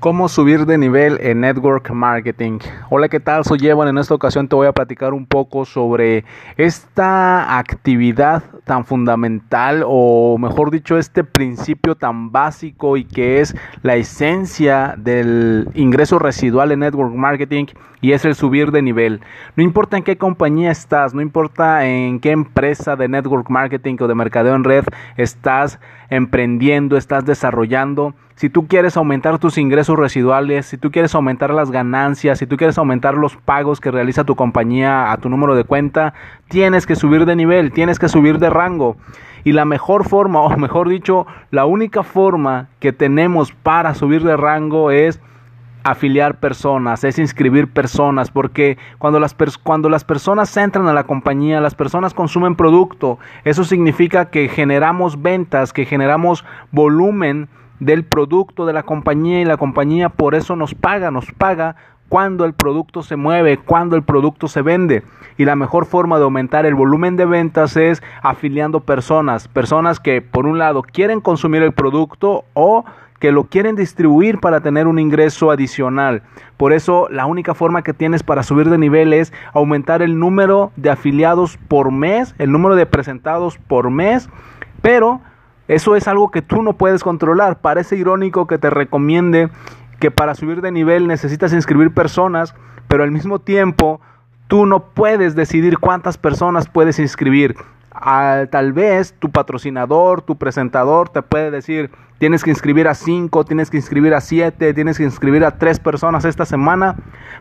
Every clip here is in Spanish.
Cómo subir de nivel en Network Marketing. Hola, ¿qué tal? Soy Evan. En esta ocasión te voy a platicar un poco sobre esta actividad tan fundamental o mejor dicho, este principio tan básico y que es la esencia del ingreso residual en Network Marketing y es el subir de nivel. No importa en qué compañía estás, no importa en qué empresa de Network Marketing o de mercadeo en red estás emprendiendo, estás desarrollando si tú quieres aumentar tus ingresos residuales, si tú quieres aumentar las ganancias, si tú quieres aumentar los pagos que realiza tu compañía a tu número de cuenta, tienes que subir de nivel, tienes que subir de rango. Y la mejor forma, o mejor dicho, la única forma que tenemos para subir de rango es afiliar personas, es inscribir personas, porque cuando las, cuando las personas entran a la compañía, las personas consumen producto, eso significa que generamos ventas, que generamos volumen del producto de la compañía y la compañía por eso nos paga, nos paga cuando el producto se mueve, cuando el producto se vende. Y la mejor forma de aumentar el volumen de ventas es afiliando personas, personas que por un lado quieren consumir el producto o que lo quieren distribuir para tener un ingreso adicional. Por eso la única forma que tienes para subir de nivel es aumentar el número de afiliados por mes, el número de presentados por mes, pero eso es algo que tú no puedes controlar. Parece irónico que te recomiende que para subir de nivel necesitas inscribir personas, pero al mismo tiempo tú no puedes decidir cuántas personas puedes inscribir. tal vez tu patrocinador, tu presentador te puede decir, tienes que inscribir a cinco, tienes que inscribir a siete, tienes que inscribir a tres personas esta semana,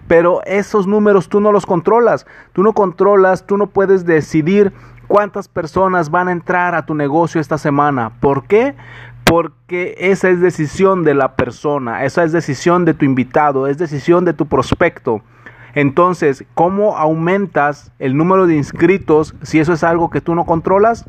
pero esos números tú no los controlas, tú no controlas, tú no puedes decidir cuántas personas van a entrar a tu negocio esta semana. ¿Por qué? Porque esa es decisión de la persona, esa es decisión de tu invitado, es decisión de tu prospecto. Entonces, ¿cómo aumentas el número de inscritos si eso es algo que tú no controlas?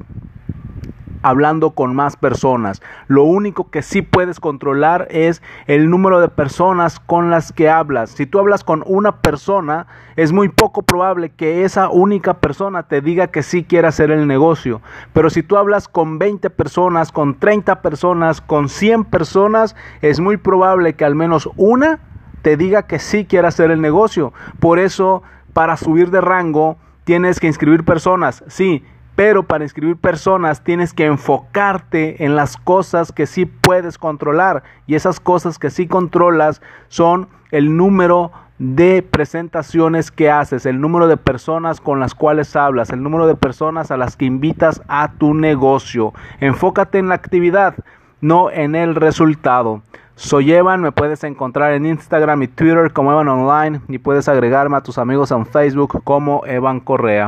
Hablando con más personas. Lo único que sí puedes controlar es el número de personas con las que hablas. Si tú hablas con una persona, es muy poco probable que esa única persona te diga que sí quiere hacer el negocio. Pero si tú hablas con 20 personas, con 30 personas, con 100 personas, es muy probable que al menos una te diga que sí quiere hacer el negocio. Por eso, para subir de rango, tienes que inscribir personas. Sí, pero para inscribir personas tienes que enfocarte en las cosas que sí puedes controlar. Y esas cosas que sí controlas son el número de presentaciones que haces, el número de personas con las cuales hablas, el número de personas a las que invitas a tu negocio. Enfócate en la actividad, no en el resultado. Soy Evan, me puedes encontrar en Instagram y Twitter como Evan Online y puedes agregarme a tus amigos en Facebook como Evan Correa.